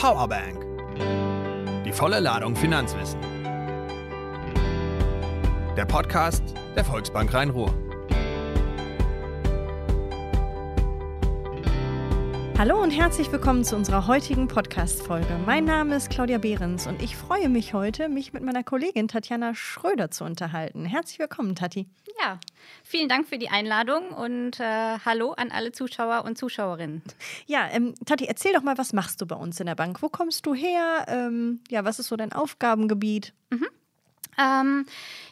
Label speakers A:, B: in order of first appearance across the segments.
A: Powerbank. Die volle Ladung Finanzwissen. Der Podcast der Volksbank Rhein-Ruhr.
B: Hallo und herzlich willkommen zu unserer heutigen Podcast-Folge. Mein Name ist Claudia Behrens und ich freue mich heute, mich mit meiner Kollegin Tatjana Schröder zu unterhalten. Herzlich willkommen, Tati.
C: Ja, vielen Dank für die Einladung und äh, hallo an alle Zuschauer und Zuschauerinnen.
B: Ja, ähm, Tati, erzähl doch mal, was machst du bei uns in der Bank? Wo kommst du her? Ähm, ja, was ist so dein Aufgabengebiet?
C: Mhm. Ähm,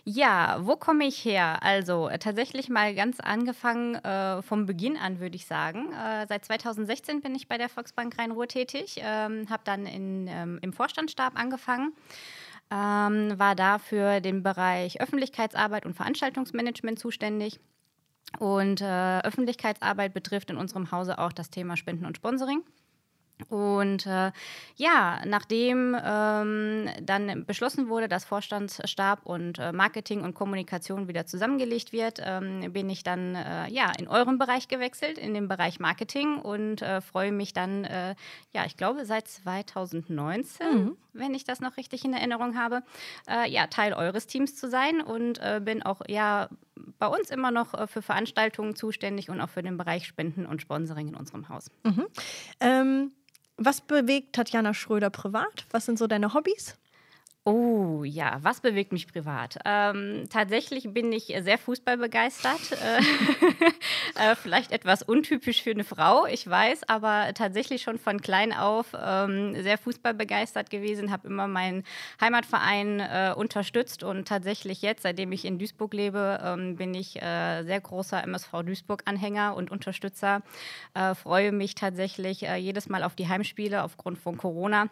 C: ja, wo komme ich her? Also äh, tatsächlich mal ganz angefangen äh, vom Beginn an, würde ich sagen. Äh, seit 2016 bin ich bei der Volksbank Rhein-Ruhr tätig, ähm, habe dann in, ähm, im Vorstandsstab angefangen. Ähm, war da für den Bereich Öffentlichkeitsarbeit und Veranstaltungsmanagement zuständig. Und äh, Öffentlichkeitsarbeit betrifft in unserem Hause auch das Thema Spenden und Sponsoring. Und äh, ja, nachdem ähm, dann beschlossen wurde, dass Vorstandsstab und äh, Marketing und Kommunikation wieder zusammengelegt wird, ähm, bin ich dann äh, ja in euren Bereich gewechselt, in den Bereich Marketing und äh, freue mich dann, äh, ja, ich glaube seit 2019, mhm. wenn ich das noch richtig in Erinnerung habe, äh, ja, Teil eures Teams zu sein und bin auch ja bei uns immer noch für Veranstaltungen zuständig und auch für den Bereich Spenden und Sponsoring in unserem Haus.
B: Mhm. Ähm was bewegt Tatjana Schröder privat? Was sind so deine Hobbys?
C: Oh ja, was bewegt mich privat? Ähm, tatsächlich bin ich sehr fußballbegeistert. Äh, äh, vielleicht etwas untypisch für eine Frau, ich weiß, aber tatsächlich schon von klein auf ähm, sehr fußballbegeistert gewesen, habe immer meinen Heimatverein äh, unterstützt und tatsächlich jetzt, seitdem ich in Duisburg lebe, ähm, bin ich äh, sehr großer MSV Duisburg-Anhänger und Unterstützer. Äh, freue mich tatsächlich äh, jedes Mal auf die Heimspiele aufgrund von Corona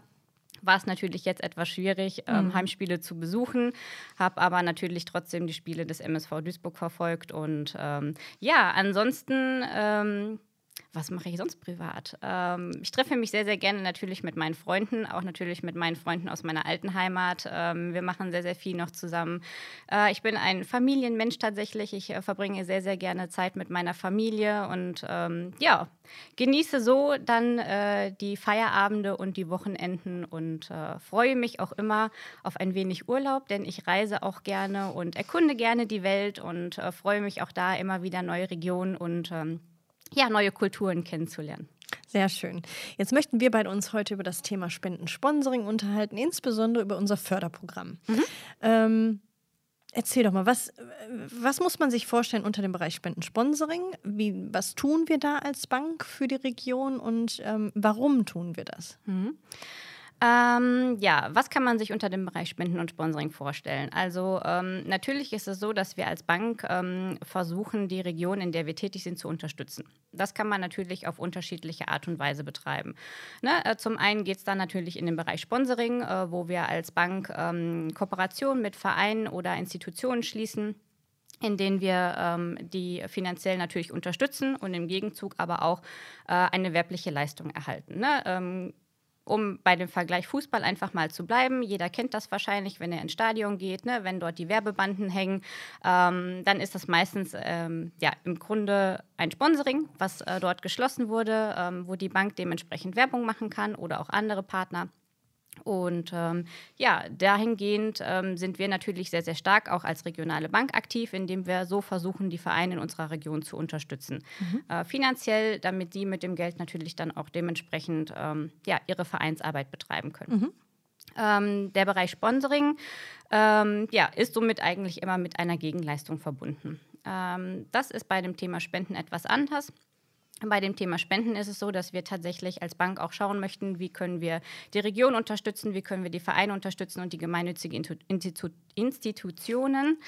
C: war es natürlich jetzt etwas schwierig, ähm, mhm. Heimspiele zu besuchen, habe aber natürlich trotzdem die Spiele des MSV Duisburg verfolgt. Und ähm, ja, ansonsten ähm, was mache ich sonst privat? Ähm, ich treffe mich sehr, sehr gerne natürlich mit meinen Freunden, auch natürlich mit meinen Freunden aus meiner alten Heimat. Ähm, wir machen sehr, sehr viel noch zusammen. Äh, ich bin ein Familienmensch tatsächlich. Ich äh, verbringe sehr, sehr gerne Zeit mit meiner Familie und ähm, ja, genieße so dann äh, die Feierabende und die Wochenenden und äh, freue mich auch immer auf ein wenig Urlaub, denn ich reise auch gerne und erkunde gerne die Welt und äh, freue mich auch da immer wieder neue Regionen und ähm, ja, neue Kulturen kennenzulernen.
B: Sehr schön. Jetzt möchten wir beide uns heute über das Thema Spenden-Sponsoring unterhalten, insbesondere über unser Förderprogramm. Mhm. Ähm, erzähl doch mal, was, was muss man sich vorstellen unter dem Bereich Spenden-Sponsoring? was tun wir da als Bank für die Region und ähm, warum tun wir das?
C: Mhm. Ähm, ja, was kann man sich unter dem Bereich Spenden und Sponsoring vorstellen? Also ähm, natürlich ist es so, dass wir als Bank ähm, versuchen, die Region, in der wir tätig sind, zu unterstützen. Das kann man natürlich auf unterschiedliche Art und Weise betreiben. Ne? Äh, zum einen geht es dann natürlich in den Bereich Sponsoring, äh, wo wir als Bank ähm, Kooperationen mit Vereinen oder Institutionen schließen in denen wir ähm, die finanziell natürlich unterstützen und im Gegenzug aber auch äh, eine werbliche Leistung erhalten. Ne? Ähm, um bei dem Vergleich Fußball einfach mal zu bleiben. Jeder kennt das wahrscheinlich, wenn er ins Stadion geht, ne? wenn dort die Werbebanden hängen, ähm, dann ist das meistens ähm, ja, im Grunde ein Sponsoring, was äh, dort geschlossen wurde, ähm, wo die Bank dementsprechend Werbung machen kann oder auch andere Partner. Und ähm, ja, dahingehend ähm, sind wir natürlich sehr, sehr stark auch als regionale Bank aktiv, indem wir so versuchen, die Vereine in unserer Region zu unterstützen. Mhm. Äh, finanziell, damit sie mit dem Geld natürlich dann auch dementsprechend ähm, ja, ihre Vereinsarbeit betreiben können. Mhm. Ähm, der Bereich Sponsoring ähm, ja, ist somit eigentlich immer mit einer Gegenleistung verbunden. Ähm, das ist bei dem Thema Spenden etwas anders. Bei dem Thema Spenden ist es so, dass wir tatsächlich als Bank auch schauen möchten, wie können wir die Region unterstützen, wie können wir die Vereine unterstützen und die gemeinnützigen Institu Institutionen.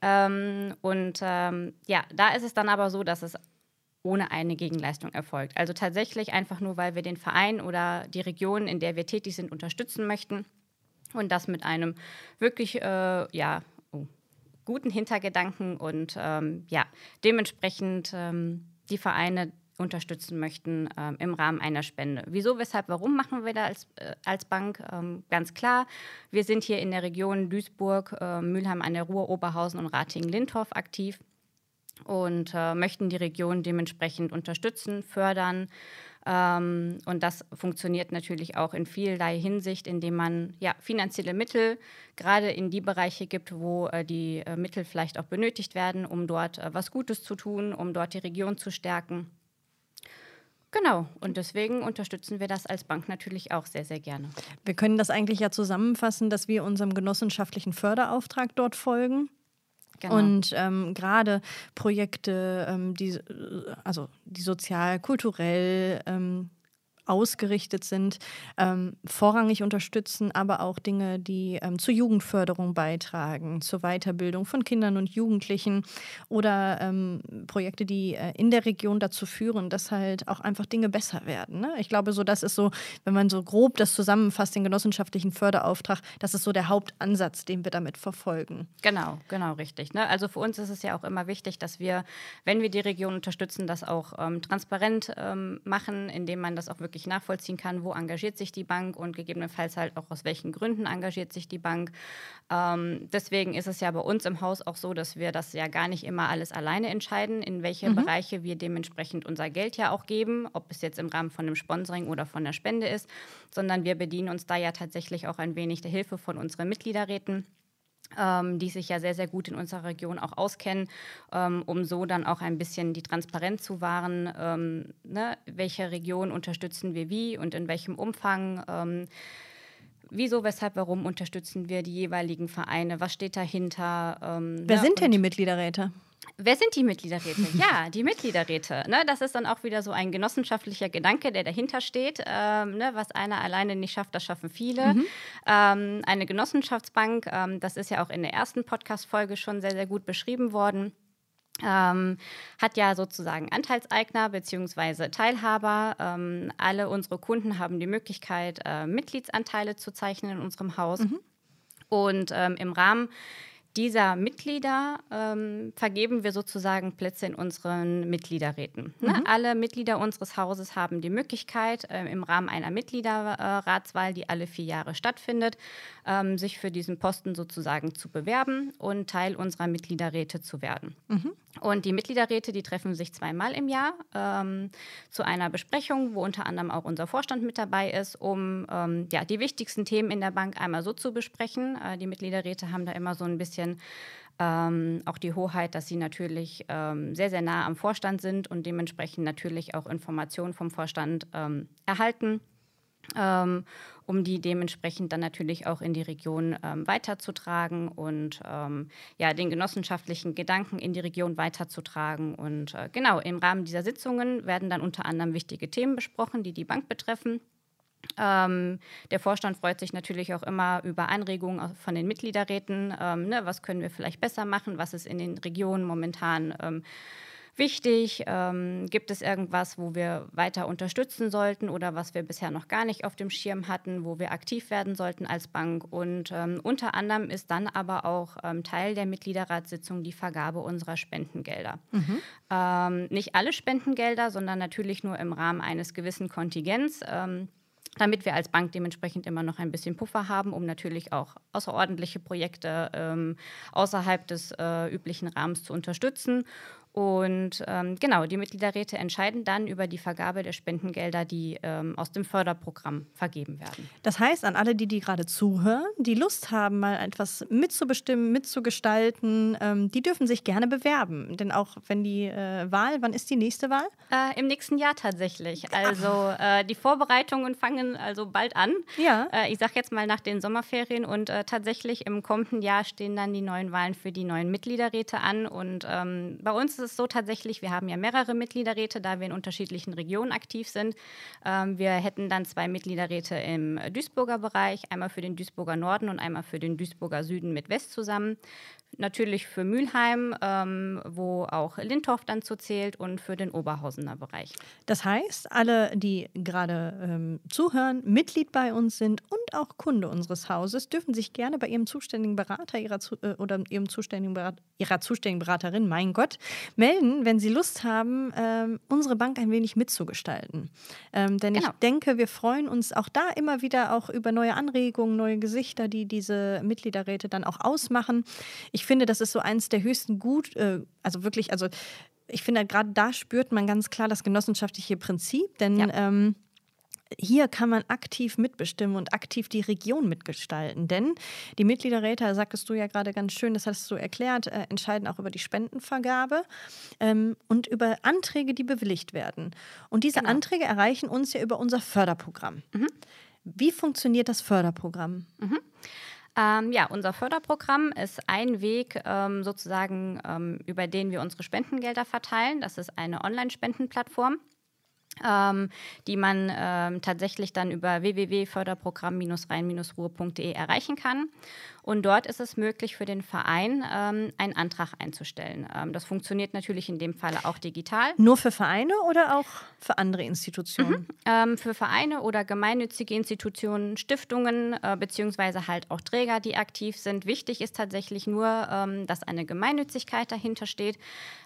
C: Ähm, und ähm, ja, da ist es dann aber so, dass es ohne eine Gegenleistung erfolgt. Also tatsächlich einfach nur, weil wir den Verein oder die Region, in der wir tätig sind, unterstützen möchten und das mit einem wirklich äh, ja, oh, guten Hintergedanken und ähm, ja, dementsprechend ähm, die Vereine unterstützen möchten ähm, im Rahmen einer Spende. Wieso, weshalb, warum machen wir da als, äh, als Bank? Ähm, ganz klar, wir sind hier in der Region Duisburg, äh, Mülheim an der Ruhr, Oberhausen und Ratingen-Lindorf aktiv. und äh, möchten die Region dementsprechend unterstützen, fördern. Ähm, und das funktioniert natürlich auch in vielerlei Hinsicht, indem man ja, finanzielle Mittel gerade in die Bereiche gibt, wo äh, die äh, Mittel vielleicht auch benötigt werden, um dort äh, was Gutes zu tun, um dort die Region zu stärken. Genau, und deswegen unterstützen wir das als Bank natürlich auch sehr, sehr gerne.
B: Wir können das eigentlich ja zusammenfassen, dass wir unserem genossenschaftlichen Förderauftrag dort folgen. Genau. Und ähm, gerade Projekte, ähm, die, also die sozial, kulturell ähm, ausgerichtet sind, ähm, vorrangig unterstützen, aber auch Dinge, die ähm, zur Jugendförderung beitragen, zur Weiterbildung von Kindern und Jugendlichen oder ähm, Projekte, die äh, in der Region dazu führen, dass halt auch einfach Dinge besser werden. Ne? Ich glaube, so das ist so, wenn man so grob das zusammenfasst, den genossenschaftlichen Förderauftrag, das ist so der Hauptansatz, den wir damit verfolgen.
C: Genau, genau, richtig. Ne? Also für uns ist es ja auch immer wichtig, dass wir, wenn wir die Region unterstützen, das auch ähm, transparent ähm, machen, indem man das auch wirklich wirklich nachvollziehen kann, wo engagiert sich die Bank und gegebenenfalls halt auch aus welchen Gründen engagiert sich die Bank. Ähm, deswegen ist es ja bei uns im Haus auch so, dass wir das ja gar nicht immer alles alleine entscheiden, in welche mhm. Bereiche wir dementsprechend unser Geld ja auch geben, ob es jetzt im Rahmen von einem Sponsoring oder von der Spende ist, sondern wir bedienen uns da ja tatsächlich auch ein wenig der Hilfe von unseren Mitgliederräten ähm, die sich ja sehr, sehr gut in unserer Region auch auskennen, ähm, um so dann auch ein bisschen die Transparenz zu wahren, ähm, ne? welche Region unterstützen wir wie und in welchem Umfang. Ähm, wieso, weshalb, warum unterstützen wir die jeweiligen Vereine? Was steht dahinter?
B: Ähm, Wer ne? sind denn die Mitgliederräte?
C: Wer sind die Mitgliederräte? ja, die Mitgliederräte. Ne, das ist dann auch wieder so ein genossenschaftlicher Gedanke, der dahinter steht. Ähm, ne, was einer alleine nicht schafft, das schaffen viele. Mhm. Ähm, eine Genossenschaftsbank, ähm, das ist ja auch in der ersten Podcast-Folge schon sehr, sehr gut beschrieben worden. Ähm, hat ja sozusagen Anteilseigner bzw. Teilhaber. Ähm, alle unsere Kunden haben die Möglichkeit, äh, Mitgliedsanteile zu zeichnen in unserem Haus. Mhm. Und ähm, im Rahmen dieser Mitglieder ähm, vergeben wir sozusagen Plätze in unseren Mitgliederräten. Ne? Mhm. Alle Mitglieder unseres Hauses haben die Möglichkeit, äh, im Rahmen einer Mitgliederratswahl, die alle vier Jahre stattfindet, ähm, sich für diesen Posten sozusagen zu bewerben und Teil unserer Mitgliederräte zu werden. Mhm. Und die Mitgliederräte, die treffen sich zweimal im Jahr ähm, zu einer Besprechung, wo unter anderem auch unser Vorstand mit dabei ist, um ähm, ja, die wichtigsten Themen in der Bank einmal so zu besprechen. Äh, die Mitgliederräte haben da immer so ein bisschen ähm, auch die Hoheit, dass sie natürlich ähm, sehr, sehr nah am Vorstand sind und dementsprechend natürlich auch Informationen vom Vorstand ähm, erhalten ähm, um die dementsprechend dann natürlich auch in die Region ähm, weiterzutragen und ähm, ja, den genossenschaftlichen Gedanken in die Region weiterzutragen. Und äh, genau, im Rahmen dieser Sitzungen werden dann unter anderem wichtige Themen besprochen, die die Bank betreffen. Ähm, der Vorstand freut sich natürlich auch immer über Anregungen von den Mitgliederräten. Ähm, ne, was können wir vielleicht besser machen? Was ist in den Regionen momentan ähm, wichtig? Ähm, gibt es irgendwas, wo wir weiter unterstützen sollten oder was wir bisher noch gar nicht auf dem Schirm hatten, wo wir aktiv werden sollten als Bank? Und ähm, unter anderem ist dann aber auch ähm, Teil der Mitgliederratssitzung die Vergabe unserer Spendengelder. Mhm. Nicht alle Spendengelder, sondern natürlich nur im Rahmen eines gewissen Kontingents damit wir als Bank dementsprechend immer noch ein bisschen Puffer haben, um natürlich auch außerordentliche Projekte ähm, außerhalb des äh, üblichen Rahmens zu unterstützen. Und ähm, genau, die Mitgliederräte entscheiden dann über die Vergabe der Spendengelder, die ähm, aus dem Förderprogramm vergeben werden.
B: Das heißt, an alle, die, die gerade zuhören, die Lust haben, mal etwas mitzubestimmen, mitzugestalten, ähm, die dürfen sich gerne bewerben. Denn auch wenn die äh, Wahl, wann ist die nächste Wahl?
C: Äh, Im nächsten Jahr tatsächlich. Also äh, die Vorbereitungen fangen also bald an. Ja. Äh, ich sage jetzt mal nach den Sommerferien und äh, tatsächlich im kommenden Jahr stehen dann die neuen Wahlen für die neuen Mitgliederräte an. Und ähm, bei uns ist es so tatsächlich, wir haben ja mehrere Mitgliederräte, da wir in unterschiedlichen Regionen aktiv sind. Ähm, wir hätten dann zwei Mitgliederräte im Duisburger Bereich, einmal für den Duisburger Norden und einmal für den Duisburger Süden mit West zusammen natürlich für Mülheim, ähm, wo auch Lindorf dann zu zählt und für den Oberhausener Bereich.
B: Das heißt, alle, die gerade ähm, zuhören, Mitglied bei uns sind und auch Kunde unseres Hauses, dürfen sich gerne bei ihrem zuständigen Berater ihrer, äh, oder ihrem zuständigen Berater, ihrer zuständigen Beraterin, mein Gott, melden, wenn sie Lust haben, ähm, unsere Bank ein wenig mitzugestalten. Ähm, denn genau. ich denke, wir freuen uns auch da immer wieder auch über neue Anregungen, neue Gesichter, die diese Mitgliederräte dann auch ausmachen. Ich finde, das ist so eins der höchsten Gut, äh, also wirklich, also ich finde, gerade da spürt man ganz klar das genossenschaftliche Prinzip, denn ja. ähm, hier kann man aktiv mitbestimmen und aktiv die Region mitgestalten. Denn die Mitgliederräte, sagtest du ja gerade ganz schön, das hast du erklärt, äh, entscheiden auch über die Spendenvergabe ähm, und über Anträge, die bewilligt werden. Und diese genau. Anträge erreichen uns ja über unser Förderprogramm. Mhm. Wie funktioniert das Förderprogramm?
C: Mhm. Ähm, ja, unser Förderprogramm ist ein Weg ähm, sozusagen, ähm, über den wir unsere Spendengelder verteilen. Das ist eine Online-Spendenplattform ähm, die man ähm, tatsächlich dann über www.förderprogramm-rhein-ruhr.de erreichen kann. Und dort ist es möglich für den Verein, ähm, einen Antrag einzustellen. Ähm, das funktioniert natürlich in dem Falle auch digital.
B: Nur für Vereine oder auch für andere Institutionen?
C: Mhm. Ähm, für Vereine oder gemeinnützige Institutionen, Stiftungen äh, beziehungsweise halt auch Träger, die aktiv sind. Wichtig ist tatsächlich nur, ähm, dass eine Gemeinnützigkeit dahinter steht.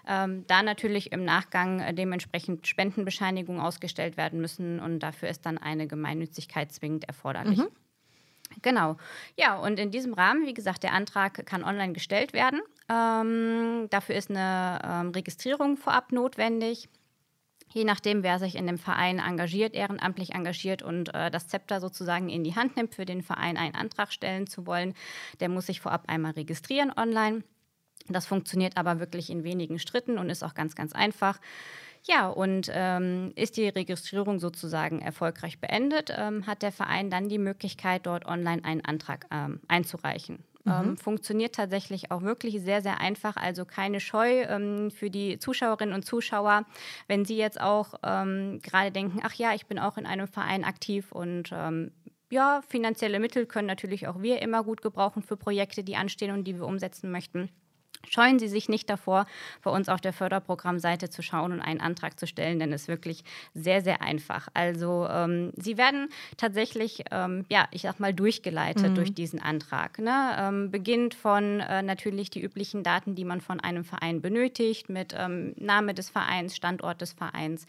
C: Da natürlich im Nachgang äh, dementsprechend Spendenbescheinigungen ausgestellt werden müssen und dafür ist dann eine Gemeinnützigkeit zwingend erforderlich. Mhm. Genau. Ja, und in diesem Rahmen, wie gesagt, der Antrag kann online gestellt werden. Ähm, dafür ist eine ähm, Registrierung vorab notwendig. Je nachdem, wer sich in dem Verein engagiert, ehrenamtlich engagiert und äh, das Zepter sozusagen in die Hand nimmt, für den Verein einen Antrag stellen zu wollen, der muss sich vorab einmal registrieren online. Das funktioniert aber wirklich in wenigen Schritten und ist auch ganz, ganz einfach. Ja, und ähm, ist die Registrierung sozusagen erfolgreich beendet, ähm, hat der Verein dann die Möglichkeit, dort online einen Antrag ähm, einzureichen. Mhm. Ähm, funktioniert tatsächlich auch wirklich sehr, sehr einfach. Also keine Scheu ähm, für die Zuschauerinnen und Zuschauer, wenn sie jetzt auch ähm, gerade denken, ach ja, ich bin auch in einem Verein aktiv und ja, finanzielle Mittel können natürlich auch wir immer gut gebrauchen für Projekte, die anstehen und die wir umsetzen möchten. Scheuen Sie sich nicht davor, bei uns auf der Förderprogrammseite zu schauen und einen Antrag zu stellen, denn es ist wirklich sehr, sehr einfach. Also ähm, Sie werden tatsächlich, ähm, ja, ich sag mal, durchgeleitet mhm. durch diesen Antrag. Ne? Ähm, beginnt von äh, natürlich die üblichen Daten, die man von einem Verein benötigt, mit ähm, Name des Vereins, Standort des Vereins.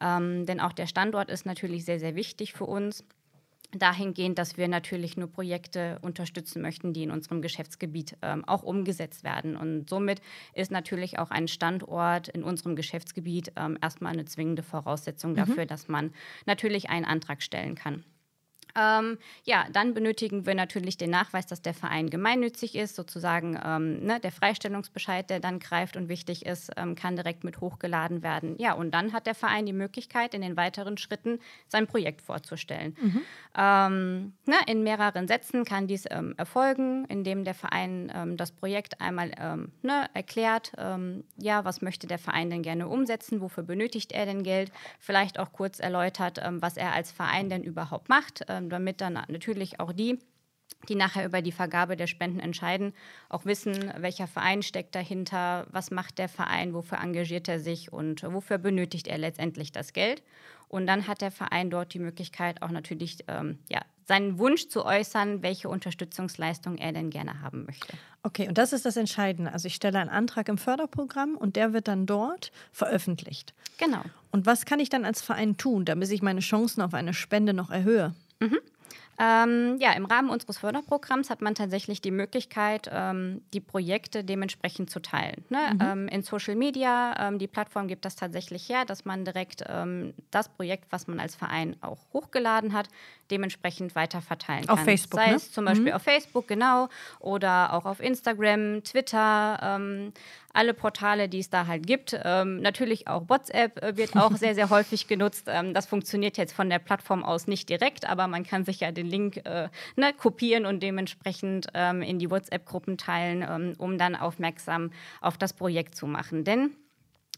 C: Ähm, denn auch der Standort ist natürlich sehr, sehr wichtig für uns dahingehend, dass wir natürlich nur Projekte unterstützen möchten, die in unserem Geschäftsgebiet ähm, auch umgesetzt werden. Und somit ist natürlich auch ein Standort in unserem Geschäftsgebiet ähm, erstmal eine zwingende Voraussetzung mhm. dafür, dass man natürlich einen Antrag stellen kann. Ähm, ja, dann benötigen wir natürlich den Nachweis, dass der Verein gemeinnützig ist, sozusagen ähm, ne, der Freistellungsbescheid, der dann greift und wichtig ist, ähm, kann direkt mit hochgeladen werden. Ja, und dann hat der Verein die Möglichkeit, in den weiteren Schritten sein Projekt vorzustellen. Mhm. Ähm, ne, in mehreren Sätzen kann dies ähm, erfolgen, indem der Verein ähm, das Projekt einmal ne, erklärt, ja, was möchte der Verein denn gerne umsetzen, wofür benötigt er denn Geld, vielleicht auch kurz erläutert, was er als Verein denn überhaupt macht damit dann natürlich auch die, die nachher über die Vergabe der Spenden entscheiden, auch wissen, welcher Verein steckt dahinter, was macht der Verein, wofür engagiert er sich und wofür benötigt er letztendlich das Geld. Und dann hat der Verein dort die Möglichkeit, auch natürlich ähm, ja, seinen Wunsch zu äußern, welche Unterstützungsleistung er denn gerne haben möchte.
B: Okay, und das ist das Entscheidende. Also ich stelle einen Antrag im Förderprogramm und der wird dann dort veröffentlicht.
C: Genau.
B: Und was kann ich dann als Verein tun, damit ich meine Chancen auf eine Spende noch erhöhe?
C: Mhm. Ähm, ja, im Rahmen unseres Förderprogramms hat man tatsächlich die Möglichkeit, ähm, die Projekte dementsprechend zu teilen. Ne? Mhm. Ähm, in Social Media, ähm, die Plattform gibt das tatsächlich her, dass man direkt ähm, das Projekt, was man als Verein auch hochgeladen hat, dementsprechend weiter verteilen kann.
B: Auf Facebook,
C: Sei
B: ne?
C: es zum Beispiel mhm. auf Facebook, genau, oder auch auf Instagram, Twitter, ähm, alle Portale, die es da halt gibt. Ähm, natürlich auch WhatsApp äh, wird auch sehr, sehr häufig genutzt. Ähm, das funktioniert jetzt von der Plattform aus nicht direkt, aber man kann sich ja den Link äh, ne, kopieren und dementsprechend ähm, in die WhatsApp-Gruppen teilen, ähm, um dann aufmerksam auf das Projekt zu machen. Denn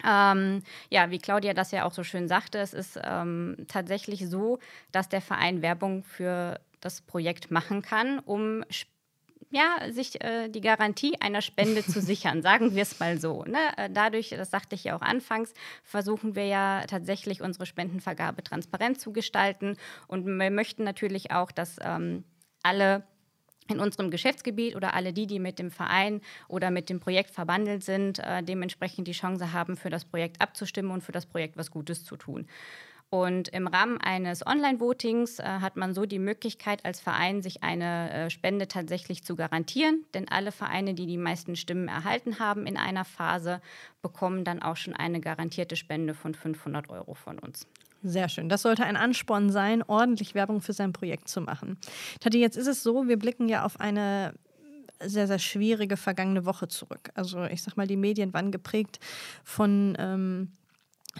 C: ähm, ja, wie Claudia das ja auch so schön sagte, es ist ähm, tatsächlich so, dass der Verein Werbung für das Projekt machen kann, um ja, sich äh, die Garantie einer Spende zu sichern, sagen wir es mal so. Ne? Äh, dadurch, das sagte ich ja auch anfangs, versuchen wir ja tatsächlich unsere Spendenvergabe transparent zu gestalten und wir möchten natürlich auch, dass ähm, alle in unserem Geschäftsgebiet oder alle die, die mit dem Verein oder mit dem Projekt verbandelt sind, äh, dementsprechend die Chance haben, für das Projekt abzustimmen und für das Projekt was Gutes zu tun. Und im Rahmen eines Online-Votings äh, hat man so die Möglichkeit, als Verein sich eine äh, Spende tatsächlich zu garantieren. Denn alle Vereine, die die meisten Stimmen erhalten haben in einer Phase, bekommen dann auch schon eine garantierte Spende von 500 Euro von uns.
B: Sehr schön. Das sollte ein Ansporn sein, ordentlich Werbung für sein Projekt zu machen. Tati, jetzt ist es so, wir blicken ja auf eine sehr, sehr schwierige vergangene Woche zurück. Also ich sag mal, die Medien waren geprägt von ähm,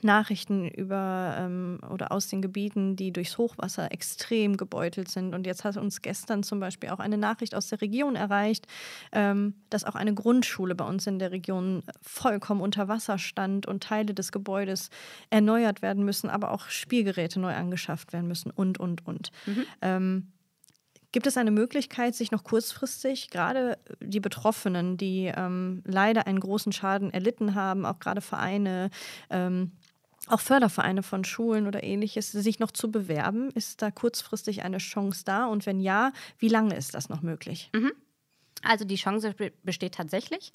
B: Nachrichten über ähm, oder aus den Gebieten, die durchs Hochwasser extrem gebeutelt sind. Und jetzt hat uns gestern zum Beispiel auch eine Nachricht aus der Region erreicht, ähm, dass auch eine Grundschule bei uns in der Region vollkommen unter Wasser stand und Teile des Gebäudes erneuert werden müssen, aber auch Spielgeräte neu angeschafft werden müssen und, und, und. Mhm. Ähm, Gibt es eine Möglichkeit, sich noch kurzfristig, gerade die Betroffenen, die ähm, leider einen großen Schaden erlitten haben, auch gerade Vereine, ähm, auch Fördervereine von Schulen oder ähnliches, sich noch zu bewerben? Ist da kurzfristig eine Chance da? Und wenn ja, wie lange ist das noch möglich?
C: Mhm. Also die Chance besteht tatsächlich.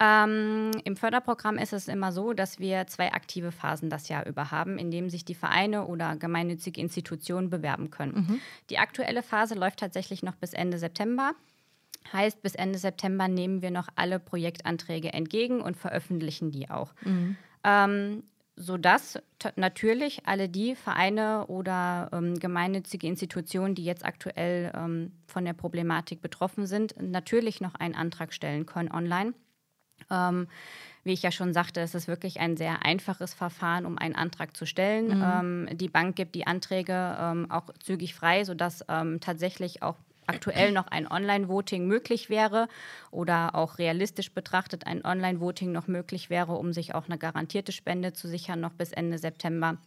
C: Ähm, Im Förderprogramm ist es immer so, dass wir zwei aktive Phasen das Jahr über haben, in denen sich die Vereine oder gemeinnützige Institutionen bewerben können. Mhm. Die aktuelle Phase läuft tatsächlich noch bis Ende September. Heißt, bis Ende September nehmen wir noch alle Projektanträge entgegen und veröffentlichen die auch. Mhm. Ähm, sodass natürlich alle die Vereine oder ähm, gemeinnützige Institutionen, die jetzt aktuell ähm, von der Problematik betroffen sind, natürlich noch einen Antrag stellen können online. Ähm, wie ich ja schon sagte, es ist wirklich ein sehr einfaches Verfahren, um einen Antrag zu stellen. Mhm. Ähm, die Bank gibt die Anträge ähm, auch zügig frei, sodass ähm, tatsächlich auch aktuell noch ein Online-Voting möglich wäre oder auch realistisch betrachtet ein Online-Voting noch möglich wäre, um sich auch eine garantierte Spende zu sichern, noch bis Ende September.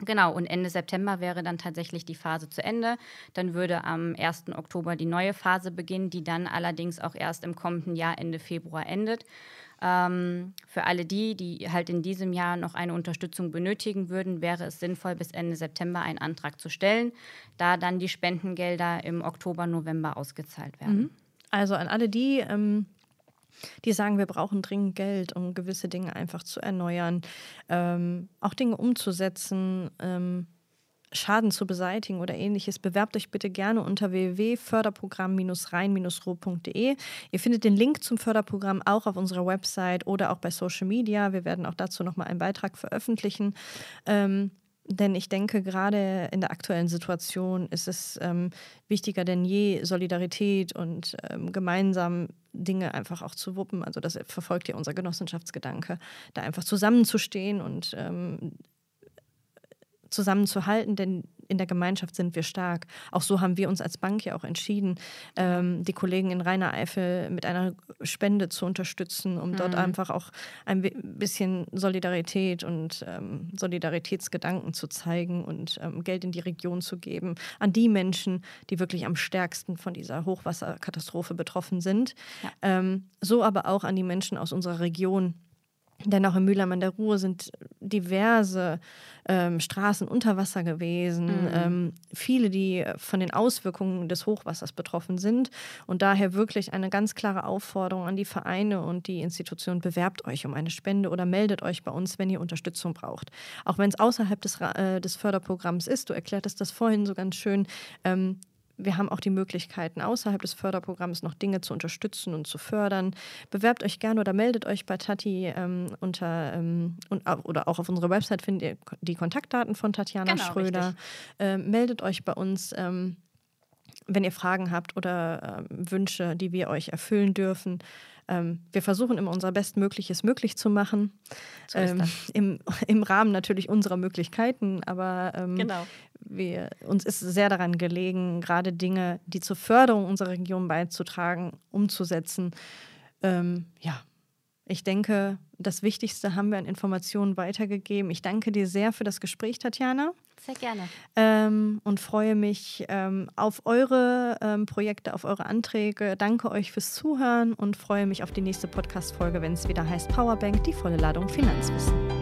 C: Genau, und Ende September wäre dann tatsächlich die Phase zu Ende. Dann würde am 1. Oktober die neue Phase beginnen, die dann allerdings auch erst im kommenden Jahr Ende Februar endet. Ähm, für alle die, die halt in diesem Jahr noch eine Unterstützung benötigen würden, wäre es sinnvoll, bis Ende September einen Antrag zu stellen, da dann die Spendengelder im Oktober, November ausgezahlt werden. Mhm.
B: Also an alle die, ähm, die sagen, wir brauchen dringend Geld, um gewisse Dinge einfach zu erneuern, ähm, auch Dinge umzusetzen ähm, Schaden zu beseitigen oder ähnliches, bewerbt euch bitte gerne unter www.förderprogramm-rhein-ruhr.de. Ihr findet den Link zum Förderprogramm auch auf unserer Website oder auch bei Social Media. Wir werden auch dazu nochmal einen Beitrag veröffentlichen. Ähm, denn ich denke, gerade in der aktuellen Situation ist es ähm, wichtiger denn je, Solidarität und ähm, gemeinsam Dinge einfach auch zu wuppen. Also das verfolgt ja unser Genossenschaftsgedanke, da einfach zusammenzustehen und ähm, zusammenzuhalten, denn in der Gemeinschaft sind wir stark. Auch so haben wir uns als Bank ja auch entschieden, ähm, die Kollegen in Rheiner Eifel mit einer Spende zu unterstützen, um mhm. dort einfach auch ein bisschen Solidarität und ähm, Solidaritätsgedanken zu zeigen und ähm, Geld in die Region zu geben an die Menschen, die wirklich am stärksten von dieser Hochwasserkatastrophe betroffen sind. Ja. Ähm, so aber auch an die Menschen aus unserer Region, denn auch in Mülheim an der Ruhr sind diverse ähm, Straßen unter Wasser gewesen. Mhm. Ähm, viele, die von den Auswirkungen des Hochwassers betroffen sind. Und daher wirklich eine ganz klare Aufforderung an die Vereine und die Institutionen: bewerbt euch um eine Spende oder meldet euch bei uns, wenn ihr Unterstützung braucht. Auch wenn es außerhalb des, äh, des Förderprogramms ist. Du erklärtest das vorhin so ganz schön. Ähm, wir haben auch die Möglichkeiten, außerhalb des Förderprogramms noch Dinge zu unterstützen und zu fördern. Bewerbt euch gerne oder meldet euch bei Tati ähm, unter ähm, und, oder auch auf unserer Website findet ihr die Kontaktdaten von Tatjana genau, Schröder. Ähm, meldet euch bei uns, ähm, wenn ihr Fragen habt oder ähm, Wünsche, die wir euch erfüllen dürfen. Ähm, wir versuchen immer unser Bestmögliches möglich zu machen. So ähm, im, Im Rahmen natürlich unserer Möglichkeiten, aber ähm, genau. wir, uns ist sehr daran gelegen, gerade Dinge, die zur Förderung unserer Region beizutragen, umzusetzen. Ähm, ja, ich denke, das Wichtigste haben wir an Informationen weitergegeben. Ich danke dir sehr für das Gespräch, Tatjana.
C: Sehr gerne.
B: Ähm, und freue mich ähm, auf eure ähm, Projekte, auf eure Anträge. Danke euch fürs Zuhören und freue mich auf die nächste Podcast-Folge, wenn es wieder heißt Powerbank, die volle Ladung Finanzwissen.